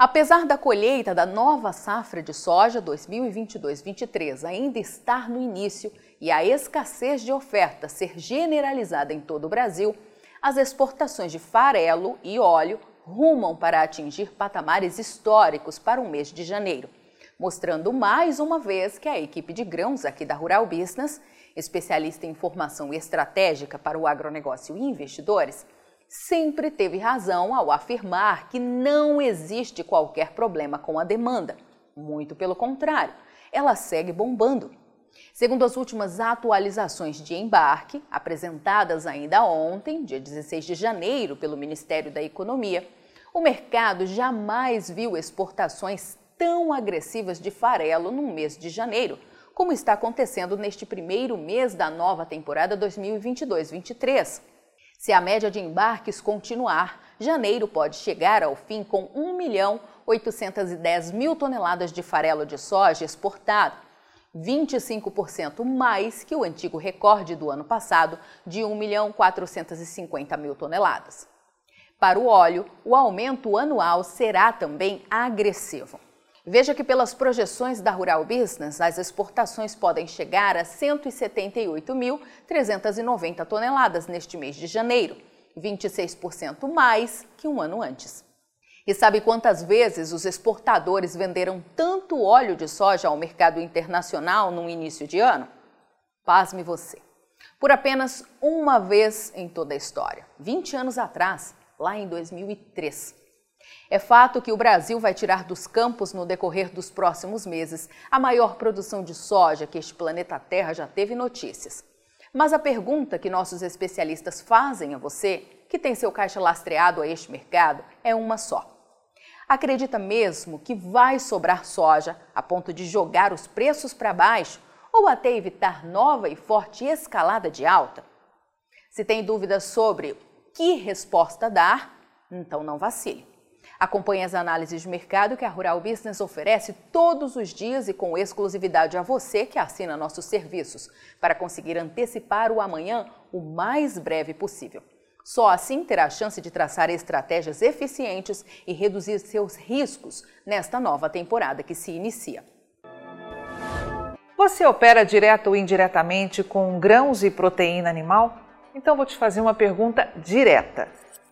Apesar da colheita da nova safra de soja 2022-23 ainda estar no início e a escassez de oferta ser generalizada em todo o Brasil, as exportações de farelo e óleo rumam para atingir patamares históricos para o mês de janeiro, mostrando mais uma vez que a equipe de grãos aqui da Rural Business, especialista em formação estratégica para o agronegócio e investidores, sempre teve razão ao afirmar que não existe qualquer problema com a demanda. Muito pelo contrário, ela segue bombando. Segundo as últimas atualizações de embarque, apresentadas ainda ontem, dia 16 de janeiro, pelo Ministério da Economia, o mercado jamais viu exportações tão agressivas de farelo no mês de janeiro, como está acontecendo neste primeiro mês da nova temporada 2022-23. Se a média de embarques continuar, janeiro pode chegar ao fim com 1 milhão 810 mil toneladas de farelo de soja exportado, 25% mais que o antigo recorde do ano passado de 1 milhão 450 mil toneladas. Para o óleo, o aumento anual será também agressivo. Veja que pelas projeções da Rural Business, as exportações podem chegar a 178.390 toneladas neste mês de janeiro, 26% mais que um ano antes. E sabe quantas vezes os exportadores venderam tanto óleo de soja ao mercado internacional no início de ano? Pasme você. Por apenas uma vez em toda a história, 20 anos atrás, lá em 2003. É fato que o Brasil vai tirar dos campos no decorrer dos próximos meses a maior produção de soja que este planeta Terra já teve notícias. Mas a pergunta que nossos especialistas fazem a você, que tem seu caixa lastreado a este mercado, é uma só. Acredita mesmo que vai sobrar soja a ponto de jogar os preços para baixo ou até evitar nova e forte escalada de alta? Se tem dúvidas sobre que resposta dar, então não vacile. Acompanhe as análises de mercado que a Rural Business oferece todos os dias e com exclusividade a você que assina nossos serviços, para conseguir antecipar o amanhã o mais breve possível. Só assim terá a chance de traçar estratégias eficientes e reduzir seus riscos nesta nova temporada que se inicia. Você opera direto ou indiretamente com grãos e proteína animal? Então vou te fazer uma pergunta direta.